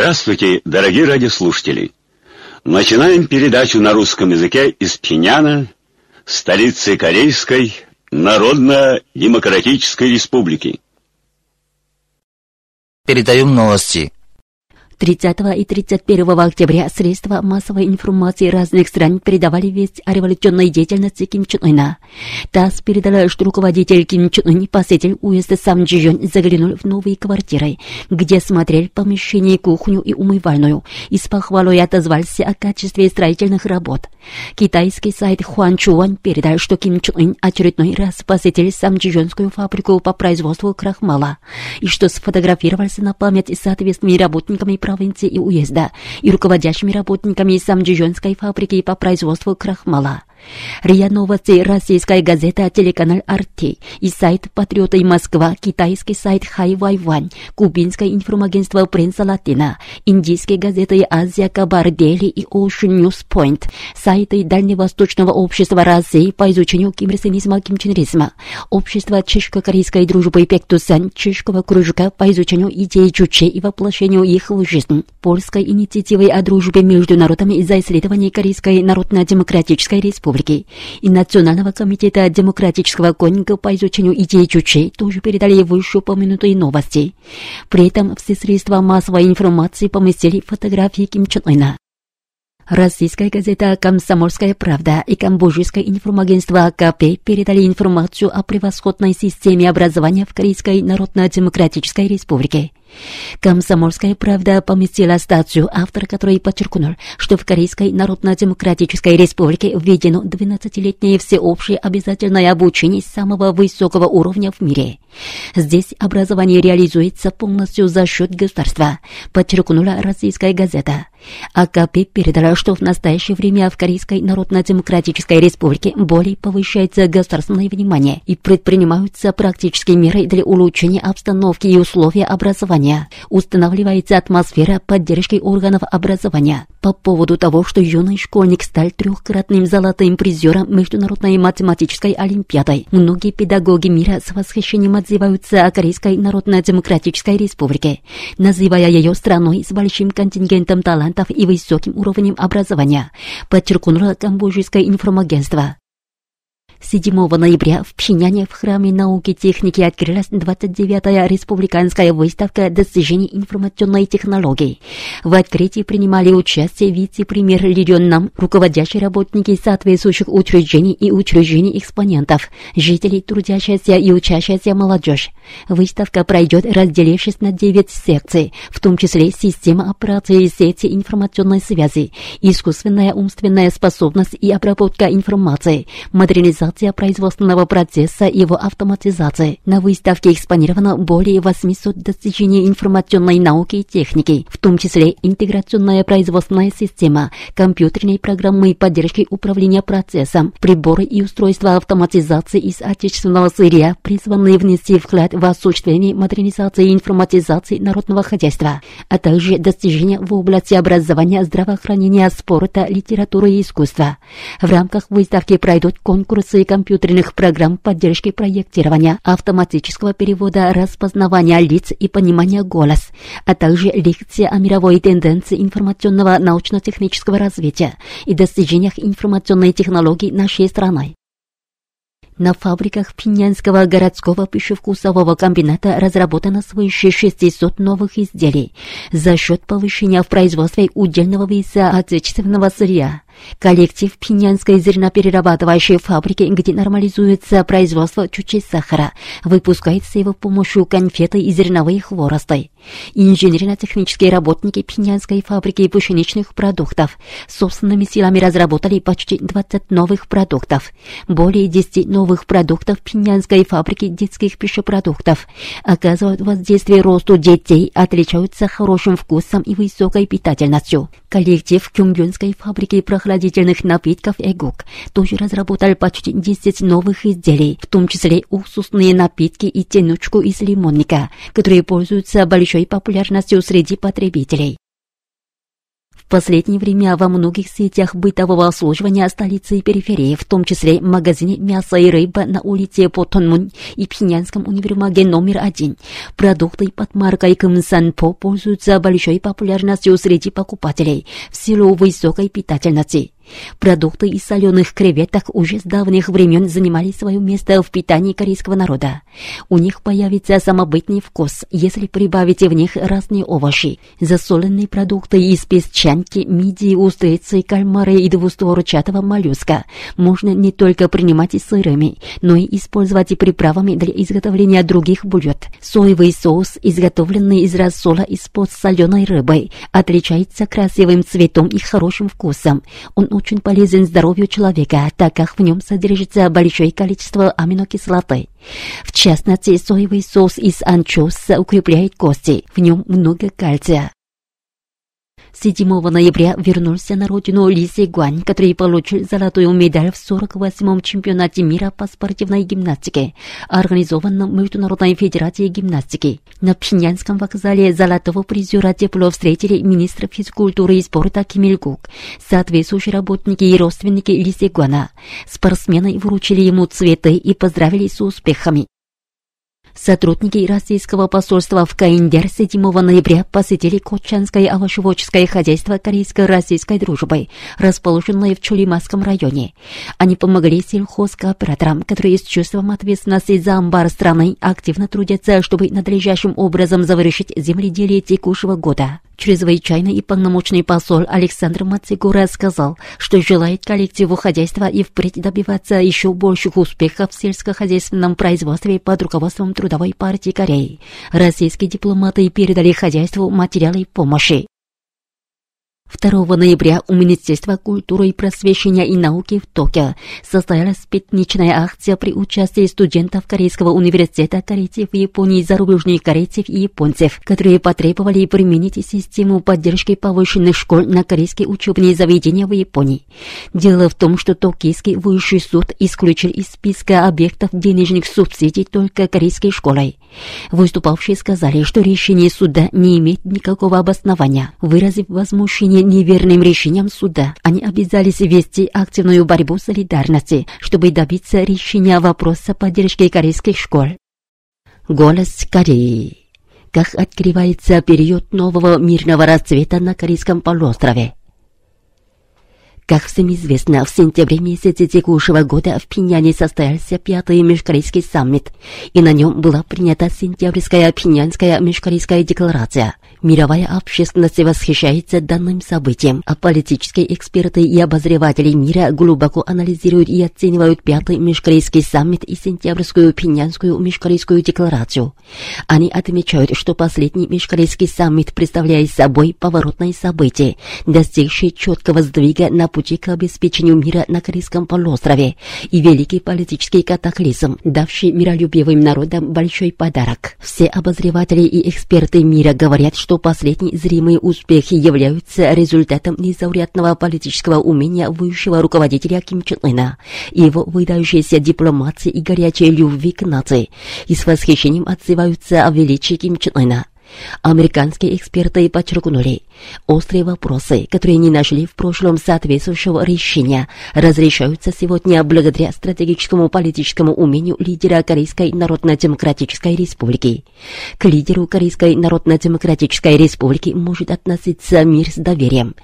Здравствуйте, дорогие радиослушатели! Начинаем передачу на русском языке из Пиняна, столицы Корейской Народно-Демократической Республики. Передаем новости. 30 и 31 октября средства массовой информации разных стран передавали весть о революционной деятельности Ким Чен Ына. ТАСС передала, что руководитель Ким Чен Ын, посетитель уезда Сам Джион, заглянул в новые квартиры, где смотрел помещение, кухню и умывальную, и с похвалой отозвался о качестве строительных работ. Китайский сайт Хуан Чуан передал, что Ким Чен Ын очередной раз посетил Сам фабрику по производству крахмала, и что сфотографировался на память с соответственными работниками провинции и уезда и руководящими работниками Самджижонской фабрики по производству крахмала. РИА Новости, российская газета, телеканал «Арти» и сайт «Патриоты Москва», китайский сайт «Хай Вайвань», кубинское информагентство «Принца Латина», индийские газеты «Азия Кабар Дели» и «Ocean News Point», сайты Дальневосточного общества России по изучению кимрсинизма кимченризма, общество чешско-корейской дружбы Пектусан, чешского кружка по изучению идей Чуче и воплощению их в жизнь, польской инициативы о дружбе между народами за исследование Корейской Народно-Демократической Республики, Республики и Национального комитета демократического конника по изучению идей Чучей тоже передали вышеупомянутые новости. При этом все средства массовой информации поместили фотографии Ким Чен Ына. Российская газета «Комсомольская правда» и Камбоджийское информагентство АКП передали информацию о превосходной системе образования в Корейской Народно-Демократической Республике. Комсомольская правда поместила статью, автор которой подчеркнул, что в Корейской Народно-Демократической Республике введено 12-летнее всеобщее обязательное обучение самого высокого уровня в мире. Здесь образование реализуется полностью за счет государства, подчеркнула российская газета. АКП передала, что в настоящее время в Корейской Народно-Демократической Республике более повышается государственное внимание и предпринимаются практические меры для улучшения обстановки и условий образования. Устанавливается атмосфера поддержки органов образования. По поводу того, что юный школьник стал трехкратным золотым призером Международной математической олимпиады, многие педагоги мира с восхищением отзываются о Корейской Народно-Демократической Республике, называя ее страной с большим контингентом талантов и высоким уровнем образования, подчеркнуло Камбоджийское информагентство. 7 ноября в Пхеняне в Храме науки и техники открылась 29-я республиканская выставка достижений информационной технологии. В открытии принимали участие вице-премьер Ли Рен Нам, руководящие работники соответствующих учреждений и учреждений экспонентов, жители, трудящаяся и учащаяся молодежь. Выставка пройдет, разделившись на 9 секций, в том числе система операции сети информационной связи, искусственная умственная способность и обработка информации, модернизация модернизация производственного процесса и его автоматизации. На выставке экспонировано более 800 достижений информационной науки и техники, в том числе интеграционная производственная система, компьютерные программы поддержки управления процессом, приборы и устройства автоматизации из отечественного сырья, призванные внести вклад в осуществление модернизации и информатизации народного хозяйства, а также достижения в области образования, здравоохранения, спорта, литературы и искусства. В рамках выставки пройдут конкурсы интеграции компьютерных программ поддержки проектирования, автоматического перевода, распознавания лиц и понимания голос, а также лекция о мировой тенденции информационного научно-технического развития и достижениях информационной технологий нашей страны. На фабриках Пинянского городского пищевкусового комбината разработано свыше 600 новых изделий за счет повышения в производстве удельного веса отечественного сырья. Коллектив Пинянской зерноперерабатывающей фабрики, где нормализуется производство чучей сахара, выпускает с его помощью конфеты и зерновые хворосты. Инженерно-технические работники Пинянской фабрики пшеничных продуктов собственными силами разработали почти 20 новых продуктов. Более 10 новых продуктов Пинянской фабрики детских пищепродуктов оказывают воздействие росту детей, отличаются хорошим вкусом и высокой питательностью. Коллектив Кюмгюнской фабрики прохладительных напитков «Эгук» тоже разработал почти 10 новых изделий, в том числе уксусные напитки и тянучку из лимонника, которые пользуются большой популярностью среди потребителей. Последнее время во многих сетях бытового обслуживания столицы и периферии, в том числе магазине мяса и рыба на улице Потонмун и Пхенянском универмаге номер один, продукты под маркой Кымсанпо пользуются большой популярностью среди покупателей в силу высокой питательности. Продукты из соленых креветок уже с давних времен занимали свое место в питании корейского народа. У них появится самобытный вкус, если прибавите в них разные овощи. Засоленные продукты из песчанки, мидии, устрицы, кальмара и двустворчатого моллюска можно не только принимать и сырыми, но и использовать и приправами для изготовления других блюд. Соевый соус, изготовленный из рассола из-под соленой рыбы, отличается красивым цветом и хорошим вкусом. Он очень полезен здоровью человека, так как в нем содержится большое количество аминокислоты. В частности, соевый соус из анчоуса укрепляет кости, в нем много кальция. 7 ноября вернулся на родину Ли Сегуань, который получил золотую медаль в 48-м чемпионате мира по спортивной гимнастике, организованном Международной федерацией гимнастики. На Пхеньянском вокзале золотого призера тепло встретили министр физкультуры и спорта Ким Ил Гук, соответствующие работники и родственники Ли Сегуана. Спортсмены вручили ему цветы и поздравили с успехами. Сотрудники российского посольства в Каиндер 7 ноября посетили Кочанское овощеводческое хозяйство корейско-российской дружбы, расположенное в Чулимасском районе. Они помогли сельхозкооператорам, которые с чувством ответственности за амбар страны активно трудятся, чтобы надлежащим образом завершить земледелие текущего года. Чрезвычайный и полномочный посол Александр Мацигура сказал, что желает коллективу хозяйства и впредь добиваться еще больших успехов в сельскохозяйственном производстве под руководством Трудовой партии Кореи. Российские дипломаты передали хозяйству материалы помощи. 2 ноября у Министерства культуры и просвещения и науки в Токио состоялась пятничная акция при участии студентов Корейского университета корейцев в Японии, зарубежных корейцев и японцев, которые потребовали применить систему поддержки повышенных школ на корейские учебные заведения в Японии. Дело в том, что Токийский высший суд исключил из списка объектов денежных субсидий только корейской школой. Выступавшие сказали, что решение суда не имеет никакого обоснования, выразив возмущение неверным решением суда. Они обязались вести активную борьбу солидарности, чтобы добиться решения вопроса поддержки корейских школ. Голос Кореи. Как открывается период нового мирного расцвета на Корейском полуострове? Как всем известно, в сентябре месяце текущего года в Пиняне состоялся пятый межкорейский саммит, и на нем была принята сентябрьская пинянская межкорейская декларация. Мировая общественность восхищается данным событием, а политические эксперты и обозреватели мира глубоко анализируют и оценивают пятый межкорейский саммит и сентябрьскую пинянскую межкорейскую декларацию. Они отмечают, что последний межкорейский саммит представляет собой поворотное событие, достигшее четкого сдвига на пути к обеспечению мира на Корейском полуострове и великий политический катаклизм, давший миролюбивым народам большой подарок. Все обозреватели и эксперты мира говорят, что последние зримые успехи являются результатом незаурядного политического умения высшего руководителя Ким Чен Ына, его выдающейся дипломации и горячей любви к нации, и с восхищением отзываются о величии Ким Чен Ына. Американские эксперты подчеркнули, острые вопросы, которые не нашли в прошлом соответствующего решения, разрешаются сегодня благодаря стратегическому политическому умению лидера Корейской Народно-Демократической Республики. К лидеру Корейской Народно-Демократической Республики может относиться мир с доверием.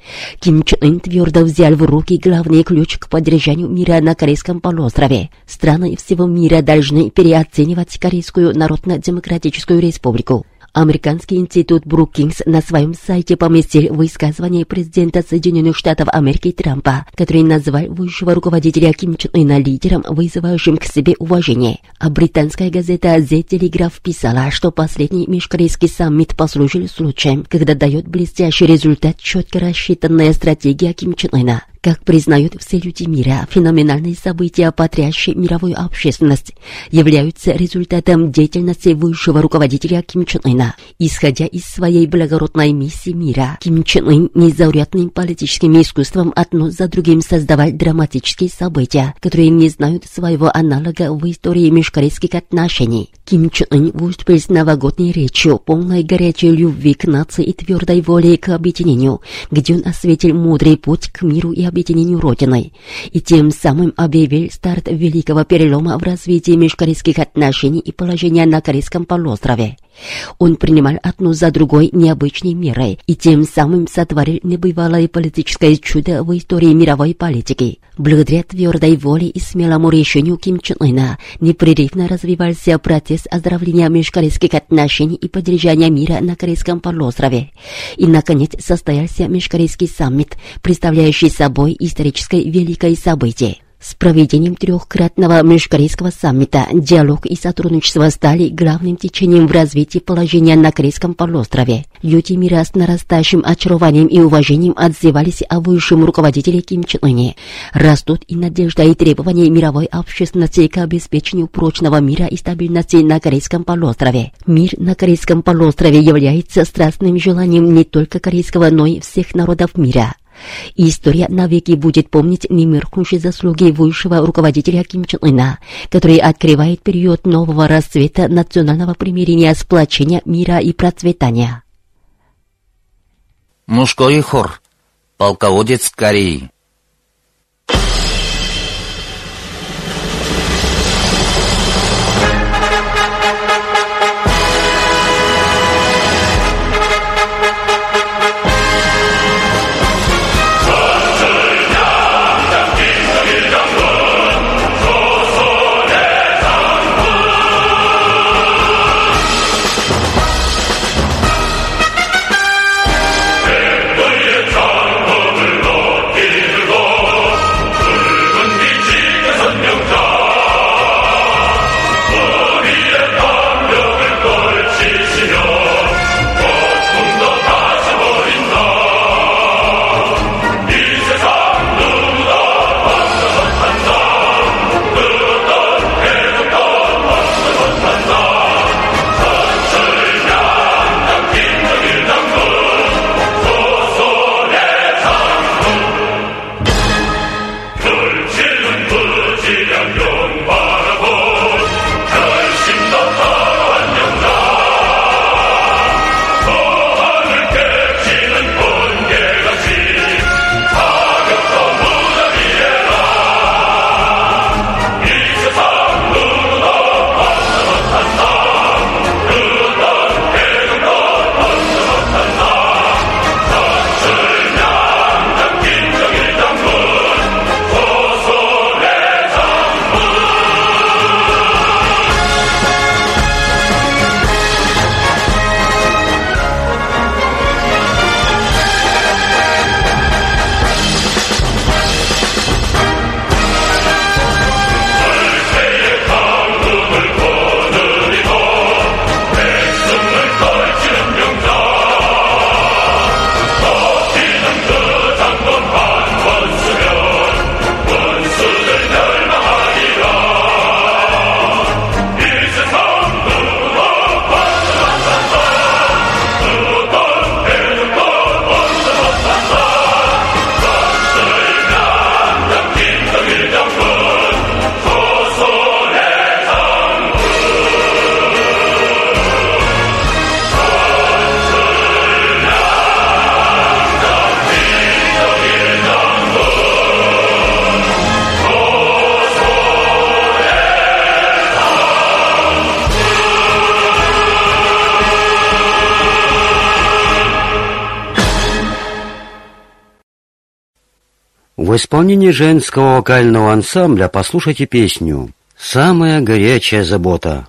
Ким Чен Ын твердо взял в руки главный ключ к поддержанию мира на Корейском полуострове. Страны всего мира должны переоценивать Корейскую Народно-Демократическую Республику. Американский институт Брукингс на своем сайте поместил высказывание президента Соединенных Штатов Америки Трампа, который назвал высшего руководителя Ким Чен Ына лидером, вызывающим к себе уважение. А британская газета The Telegraph писала, что последний межкорейский саммит послужил случаем, когда дает блестящий результат четко рассчитанная стратегия Ким Чен Ына. Как признают все люди мира, феноменальные события, потрясшие мировую общественность, являются результатом деятельности высшего руководителя Ким Чен Ына. Исходя из своей благородной миссии мира, Ким Чен Ын незаурядным политическим искусством одно за другим создавал драматические события, которые не знают своего аналога в истории межкорейских отношений. Ким Чен Ын выступил с новогодней речью, полной горячей любви к нации и твердой воли к объединению, где он осветил мудрый путь к миру и объединению Родиной, и тем самым объявил старт великого перелома в развитии межкорейских отношений и положения на Корейском полуострове. Он принимал одну за другой необычные меры и тем самым сотворил небывалое политическое чудо в истории мировой политики. Благодаря твердой воле и смелому решению Ким Чен Ына непрерывно развивался процесс оздоровления межкорейских отношений и поддержания мира на Корейском полуострове. И, наконец, состоялся межкорейский саммит, представляющий собой историческое великое событие. С проведением трехкратного межкорейского саммита диалог и сотрудничество стали главным течением в развитии положения на Корейском полуострове. Люди мира с нарастающим очарованием и уважением отзывались о высшем руководителе Ким Чен Ыне. Растут и надежда и требования мировой общественности к обеспечению прочного мира и стабильности на Корейском полуострове. Мир на Корейском полуострове является страстным желанием не только корейского, но и всех народов мира. История навеки будет помнить немеркнущие заслуги высшего руководителя Ким Чен Ына, который открывает период нового расцвета национального примирения, сплочения мира и процветания. Мужской хор. Полководец Кореи. В исполнении женского вокального ансамбля послушайте песню «Самая горячая забота».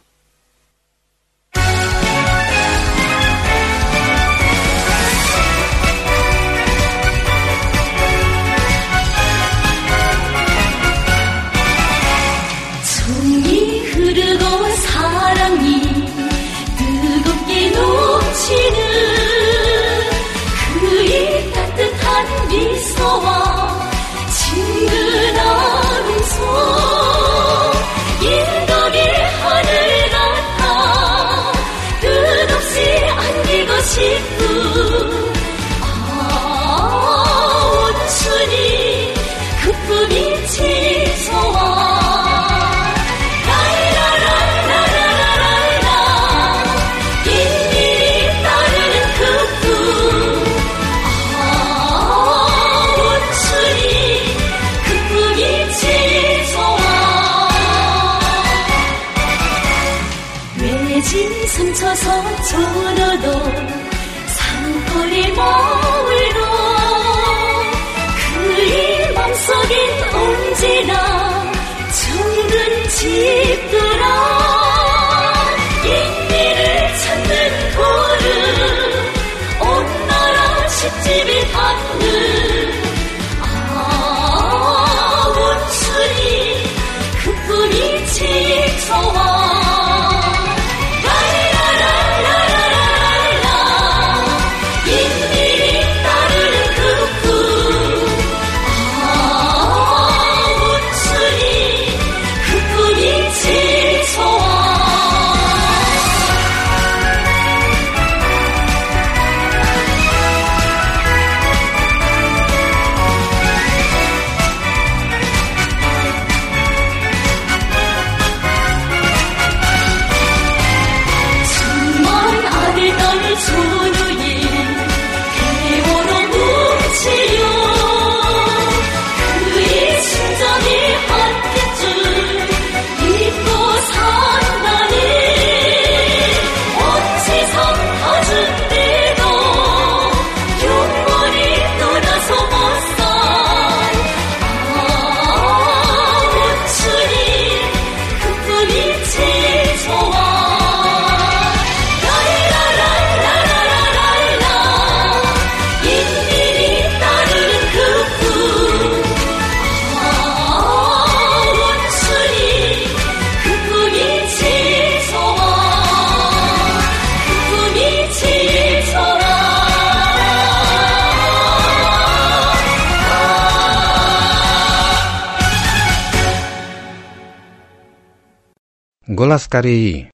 Голос Кореи.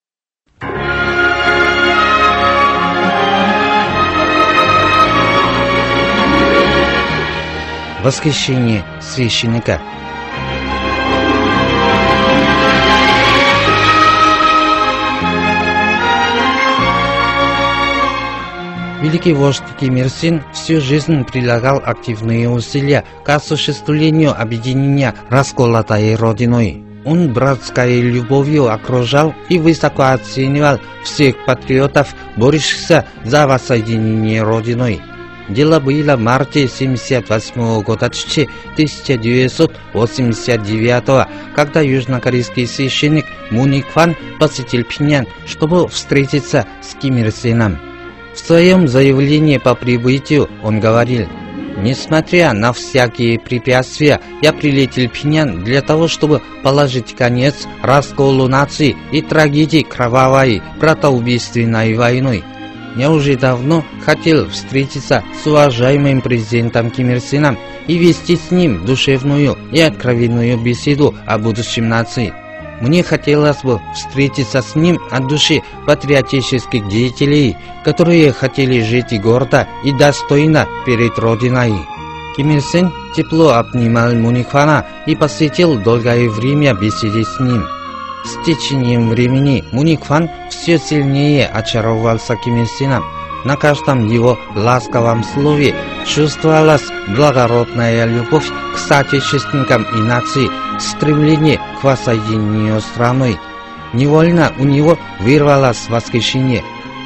Восхищение священника. Великий вождь Ким Ир Син всю жизнь прилагал активные усилия к осуществлению объединения расколотой родиной. Он братской любовью окружал и высоко оценивал всех патриотов, борешься за воссоединение родиной. Дело было в марте 78 года 1989 когда южнокорейский священник Муни Кван посетил Пинян, чтобы встретиться с Ким Ир Сеном. В своем заявлении по прибытию он говорил, «Несмотря на всякие препятствия, я прилетел в Пинян для того, чтобы положить конец расколу нации и трагедии кровавой братоубийственной войной. Я уже давно хотел встретиться с уважаемым президентом Ким Ир Сеном и вести с ним душевную и откровенную беседу о будущем нации. Мне хотелось бы встретиться с ним от души патриотических деятелей, которые хотели жить гордо и достойно перед Родиной. Ким Ир Сен тепло обнимал Муникхана и посвятил долгое время беседе с ним. С течением времени Муникхан все сильнее очаровался Ким Ир Сеном. На каждом его ласковом слове чувствовалась благородная любовь к соотечественникам и нации, стремление к воссоединению страной. Невольно у него вырвалось восхищение.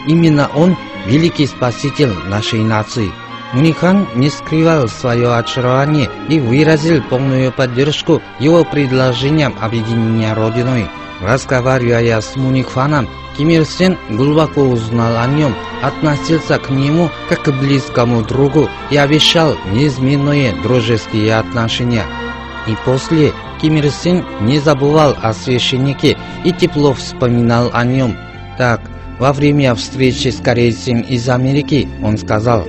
Именно он – великий спаситель нашей нации. Мунихан не скрывал свое очарование и выразил полную поддержку его предложениям объединения Родиной. Разговаривая с Муникханом, Ким Ир Сен глубоко узнал о нем, относился к нему как к близкому другу и обещал неизменные дружеские отношения. И после Ким Ир Сен не забывал о священнике и тепло вспоминал о нем. Так, во время встречи с корейцем из Америки он сказал,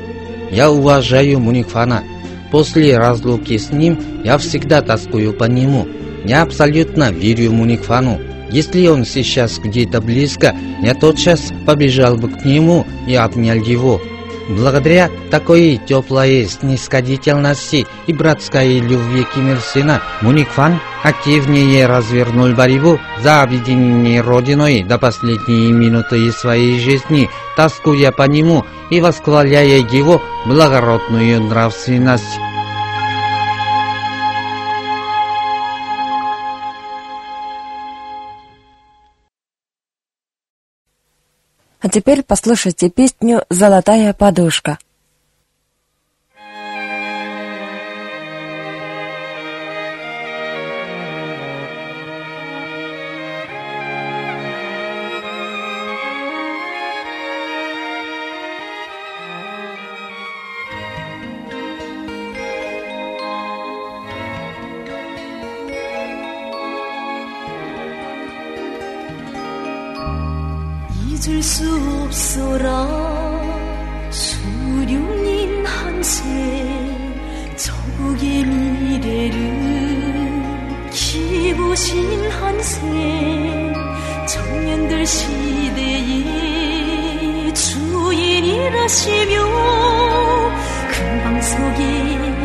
«Я уважаю Муникфана. После разлуки с ним я всегда тоскую по нему. Я абсолютно верю Муникфану. Если он сейчас где-то близко, я тотчас побежал бы к нему и обнял его. Благодаря такой теплой снисходительности и братской любви Ким Ир Сена, Муникфан активнее развернул борьбу за объединение Родиной до последней минуты своей жизни, тоскуя по нему и восхваляя его благородную нравственность. А теперь послушайте песню «Золотая подушка». 없어라 수룡인 한세 저국의 미래를 기보신 한세 청년들 시대의 주인이라시며 금방석에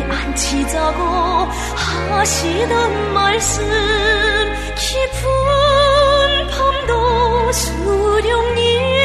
앉히자고 하시던 말씀 깊은 밤도 수령님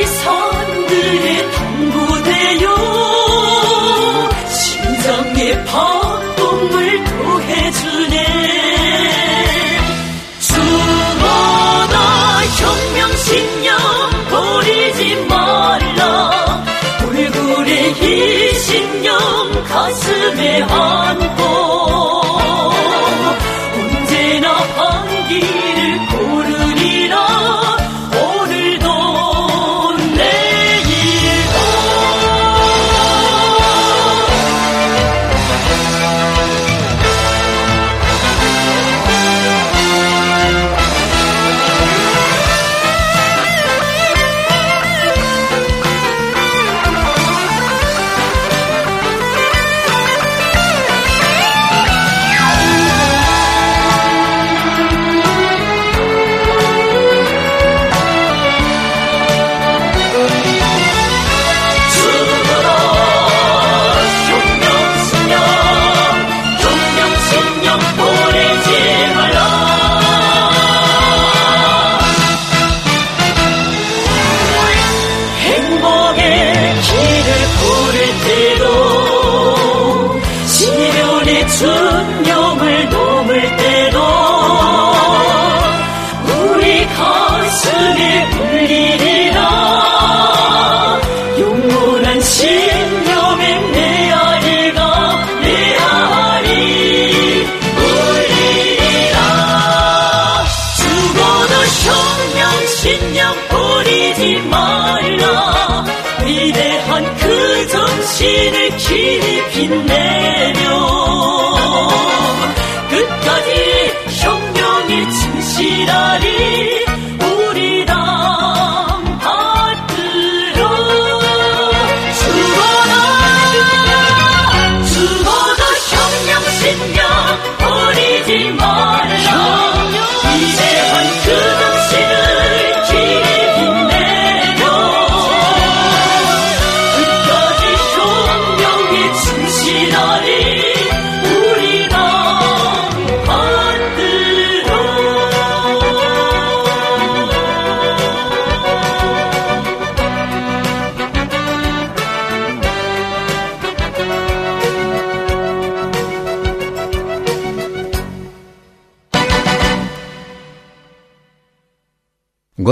시선들에 당부되요. 심정의 법동을 도해주네. 주어너 혁명신념 버리지 말라. 얼굴에 이 신념 가슴에 한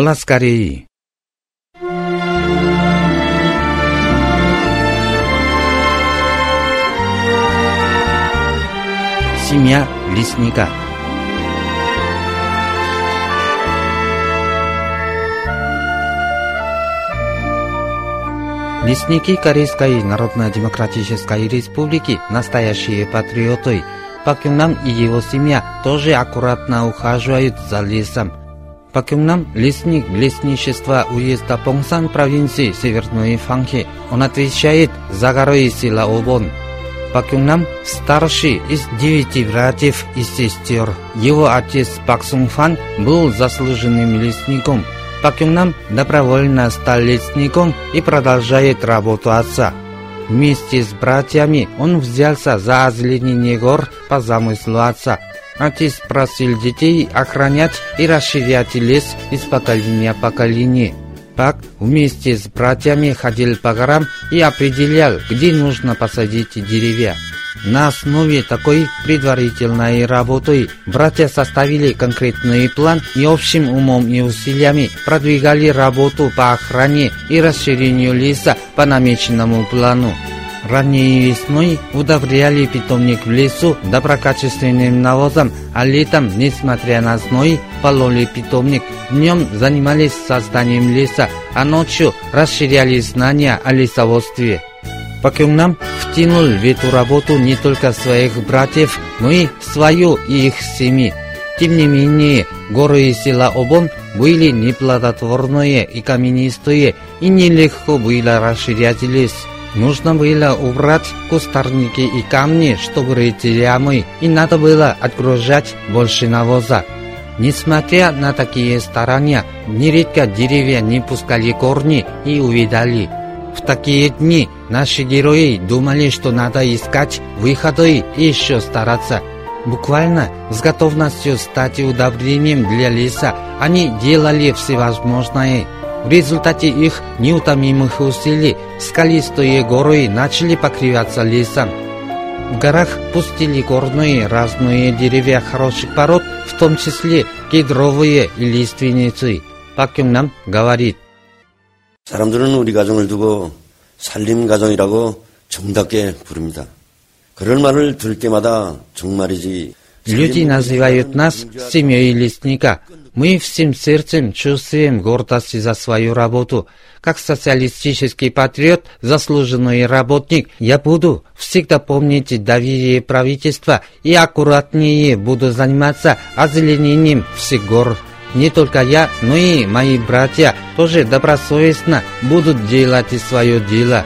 она скорее. Семья лесника. Лесники Корейской Народно-Демократической Республики, настоящие патриоты, Пакюнам и его семья тоже аккуратно ухаживают за лесом, по Кюнгнам лесник лесничества уезда Понсан провинции Северной Фанхи. Он отвечает за горой Сила Обон. По Кюнгнам старший из девяти братьев и сестер. Его отец Пак Сунфан был заслуженным лесником. Пак Кюнгнам добровольно стал лесником и продолжает работу отца. Вместе с братьями он взялся за озеленение гор по замыслу отца – Отец просил детей охранять и расширять лес из поколения в поколение. Пак вместе с братьями ходил по горам и определял, где нужно посадить деревья. На основе такой предварительной работы братья составили конкретный план и общим умом и усилиями продвигали работу по охране и расширению леса по намеченному плану. Ранней весной удобряли питомник в лесу доброкачественным навозом, а летом, несмотря на зной, пололи питомник. Днем занимались созданием леса, а ночью расширяли знания о лесоводстве. Пакюнгнам втянул в эту работу не только своих братьев, но и свою и их семьи. Тем не менее, горы и села Обон были неплодотворные и каменистые, и нелегко было расширять лес. Нужно было убрать кустарники и камни, чтобы рыть ямы, и надо было отгружать больше навоза. Несмотря на такие старания, нередко деревья не пускали корни и увидали. В такие дни наши герои думали, что надо искать выходы и еще стараться. Буквально с готовностью стать удобрением для леса они делали всевозможное. В результате их неутомимых усилий скалистые горы начали покрываться лесом. В горах пустили горные разные деревья хороших пород, в том числе кедровые и лиственницы. 박경남 говорит, 사람들은 우리 가정을 두고 살림 가정이라고 정답게 부릅니다. 그런 말을 들을 때마다 정말이지 Люди называют нас семьей лесника. Мы всем сердцем чувствуем гордость за свою работу. Как социалистический патриот, заслуженный работник, я буду всегда помнить доверие правительства и аккуратнее буду заниматься озеленением всех гор. Не только я, но и мои братья тоже добросовестно будут делать свое дело.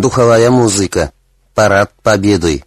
Духовая музыка. Парад Победы.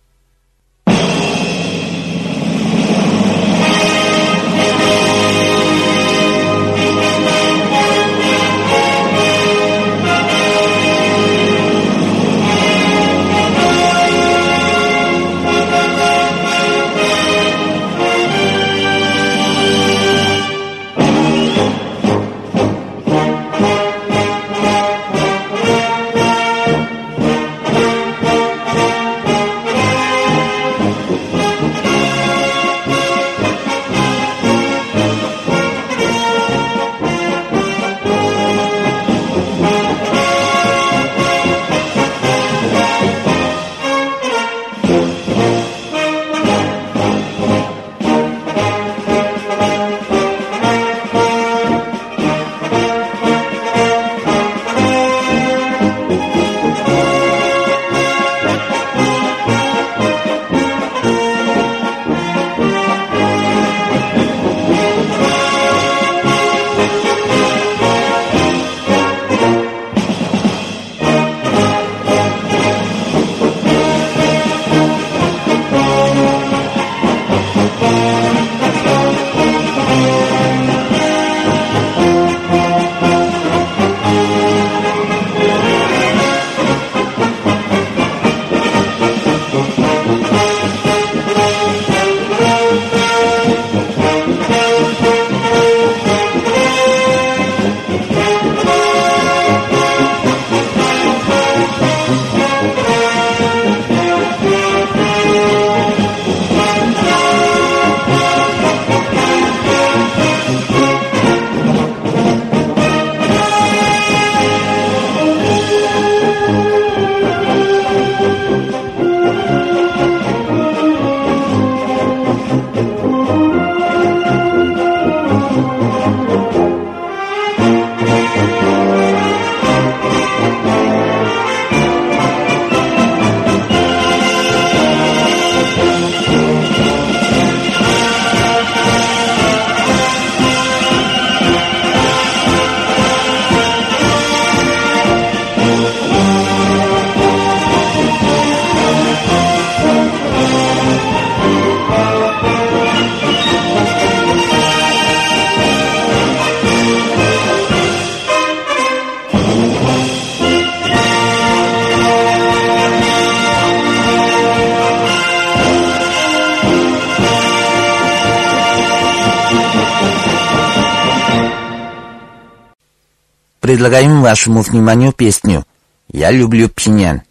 предлагаем вашему вниманию песню «Я люблю Пхеньян».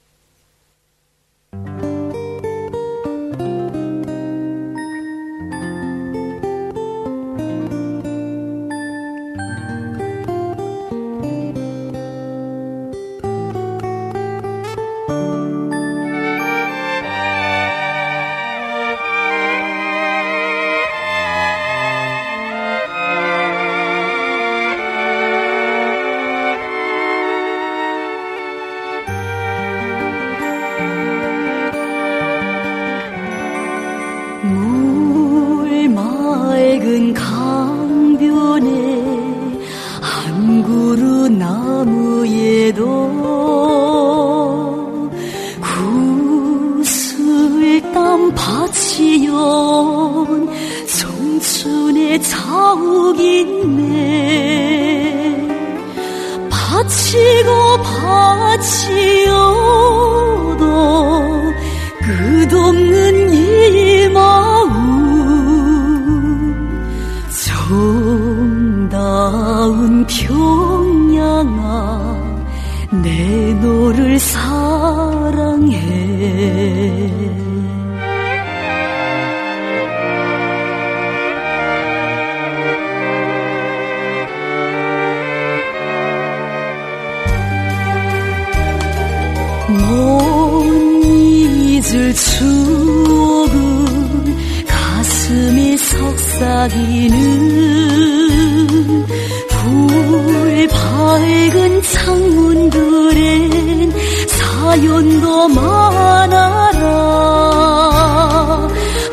내 속삭이는 불 밝은 창문들엔 사연도 많아라.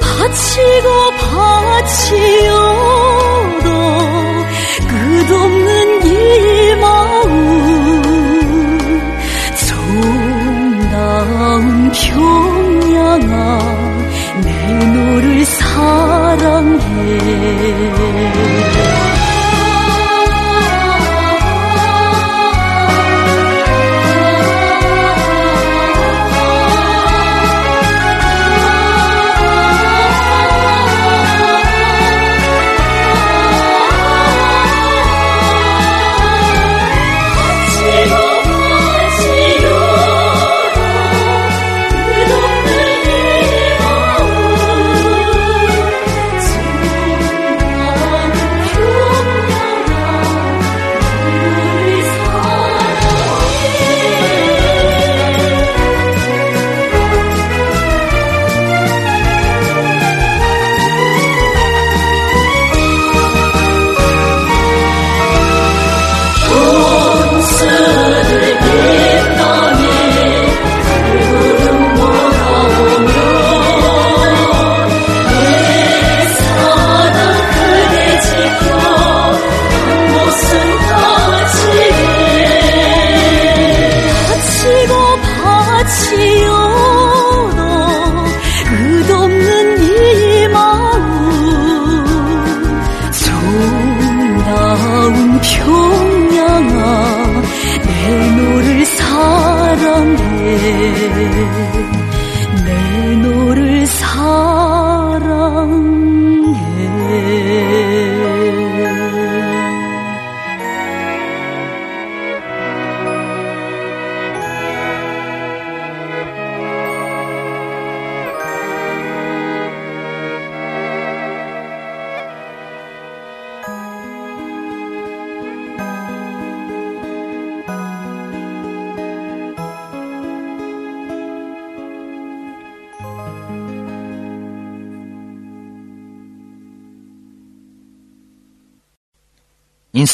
바치고 바치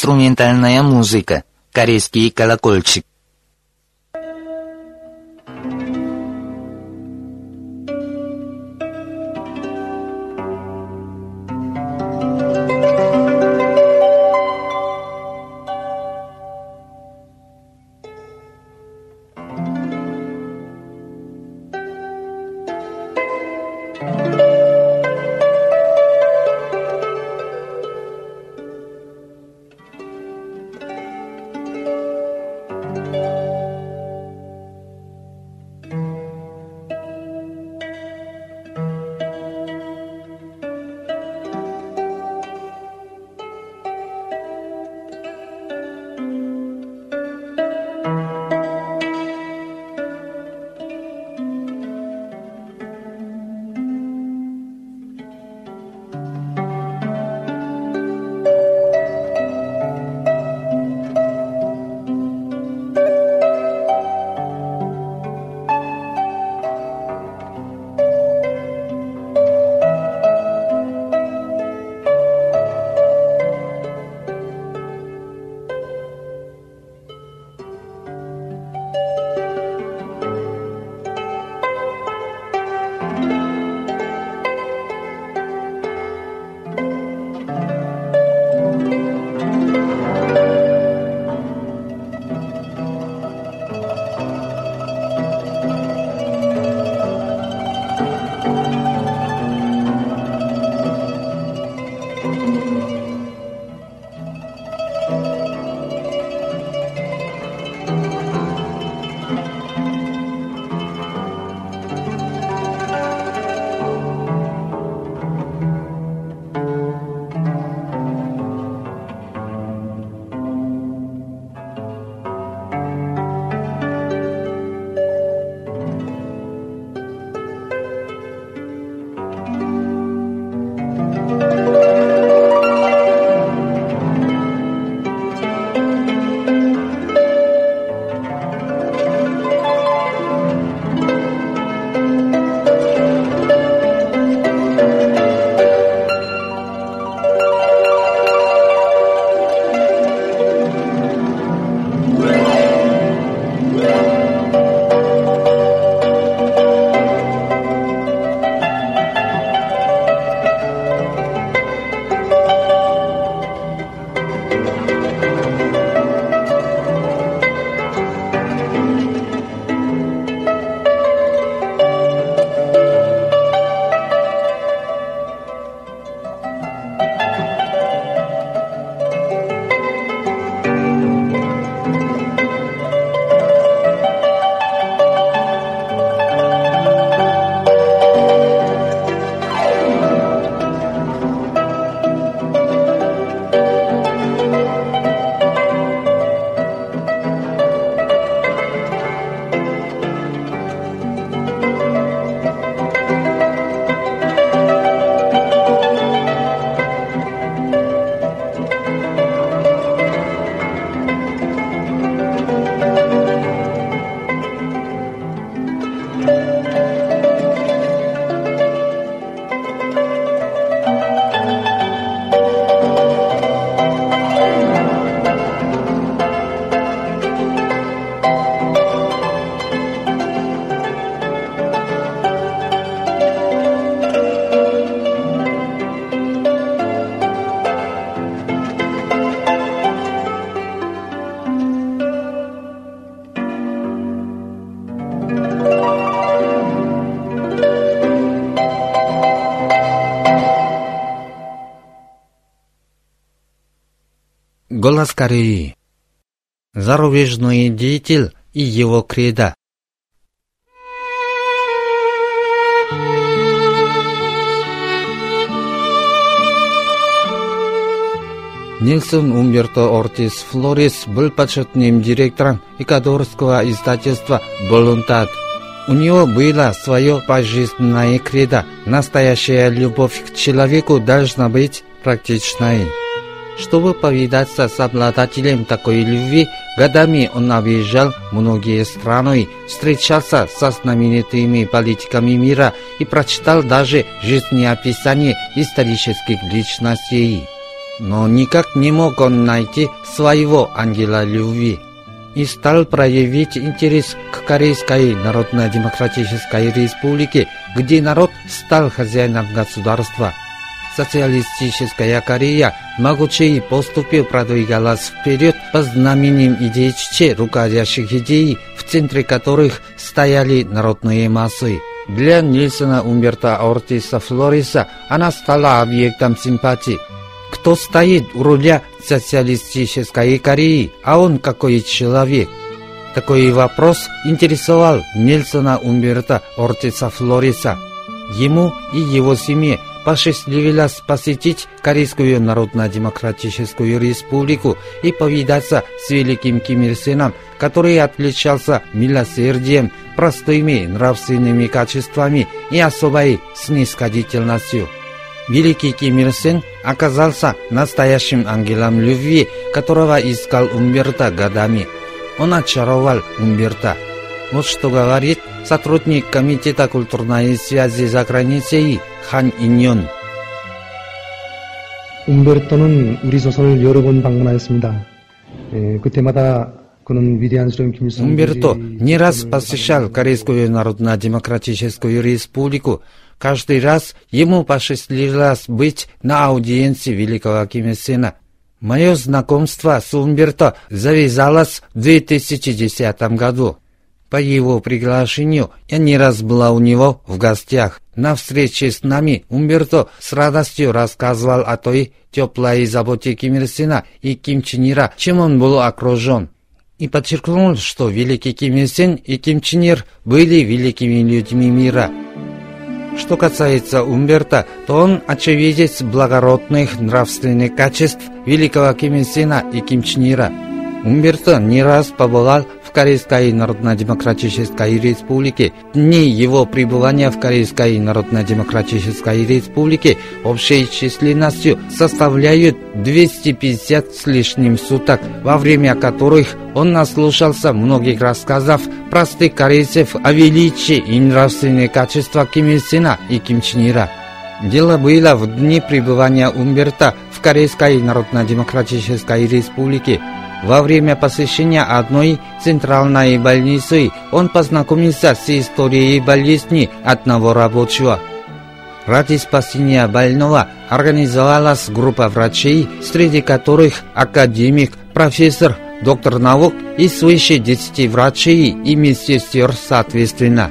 инструментальная музыка, корейский колокольчик. Голос Кореи. Зарубежный деятель и его кредо. Нильсон Умберто Ортис Флорис был почетным директором эквадорского издательства «Волонтат». У него было свое пожизненное кредо. Настоящая любовь к человеку должна быть практичной. Чтобы повидаться с обладателем такой любви, годами он объезжал многие страны, встречался со знаменитыми политиками мира и прочитал даже жизнеописание исторических личностей но никак не мог он найти своего ангела любви и стал проявить интерес к Корейской Народно-Демократической Республике, где народ стал хозяином государства. Социалистическая Корея могучей поступью продвигалась вперед по знаменем идей Чече, руководящих идей, в центре которых стояли народные массы. Для Нильсона Умберта Ортиса Флориса она стала объектом симпатии – кто стоит у руля социалистической Кореи, а он какой человек? Такой вопрос интересовал Нельсона Умберта Ортиса Флориса. Ему и его семье посчастливилось посетить Корейскую Народно-Демократическую Республику и повидаться с великим Ким Ир Сеном, который отличался милосердием, простыми нравственными качествами и особой снисходительностью. Великий Ким Ир Сен оказался настоящим ангелом любви, которого искал Умберта годами. Он очаровал Умберта. Вот что говорит сотрудник Комитета культурной связи за границей Хан Иньон. 움베르토는 우리 조선을 여러 번 방문하였습니다. 에, 그때마다 그는 위대한 수령 김일성 Умберто не раз посещал Корейскую Народно-Демократическую Республику, Каждый раз ему посчастливилось быть на аудиенции великого Ким Ир Сена. Мое знакомство с Умберто завязалось в 2010 году. По его приглашению я не раз была у него в гостях. На встрече с нами Умберто с радостью рассказывал о той теплой заботе Ким Ир Сена и Ким Чен Ира, чем он был окружен. И подчеркнул, что великий Ким Ир Сен и Ким Чен Ир были великими людьми мира. Что касается Умберта, то он очевидец благородных нравственных качеств великого Ким Ир Сена и Ким Чен Ира. Умберто не раз побывал в Корейской Народно-Демократической Республике. Дни его пребывания в Корейской Народно-Демократической Республике общей численностью составляют 250 с лишним суток, во время которых он наслушался многих рассказов простых корейцев о величии и нравственных качествах Ким Ир Сена и Ким Чен Ира. Дело было в дни пребывания Умберта в Корейской Народно-Демократической Республике. Во время посещения одной центральной больницы он познакомился с историей болезни одного рабочего. Ради спасения больного организовалась группа врачей, среди которых академик, профессор, доктор наук и свыше 10 врачей и медсестер соответственно.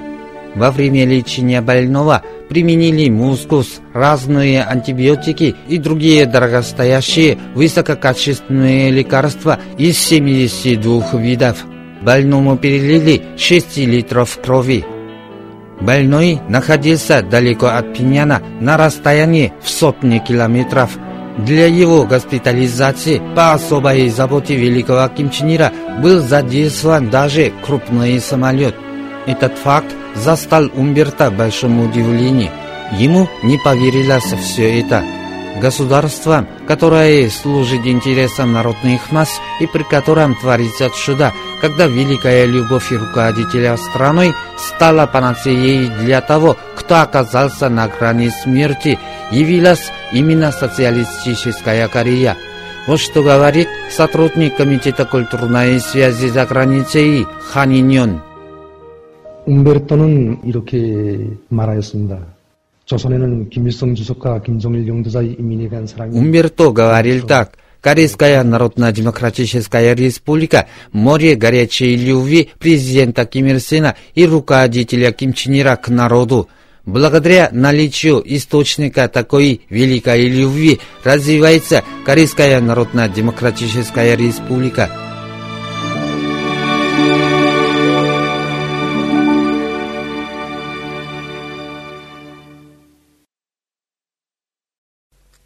Во время лечения больного применили мускус, разные антибиотики и другие дорогостоящие высококачественные лекарства из 72 видов. Больному перелили 6 литров крови. Больной находился далеко от Пиняна на расстоянии в сотни километров. Для его госпитализации по особой заботе великого Ким Чен Ира был задействован даже крупный самолет. Этот факт застал Умберта в большом удивлении. Ему не поверилось все это. Государство, которое служит интересам народных масс и при котором творится чудо, когда великая любовь руководителя страной стала панацеей для того, кто оказался на грани смерти, явилась именно социалистическая Корея. Вот что говорит сотрудник Комитета культурной связи за границей Ханиньон. 움베르토는 이렇게 말하였습니다. 조선에는 김일성 주석과 김정일 영도자의 인민에 대한 사랑이 Умберто говорил так. Корейская Народно-Демократическая Республика, море горячей любви президента Ким Ир Сена и руководителя Ким Чен Ира к народу. Благодаря наличию источника такой великой любви развивается Корейская Народно-Демократическая Республика.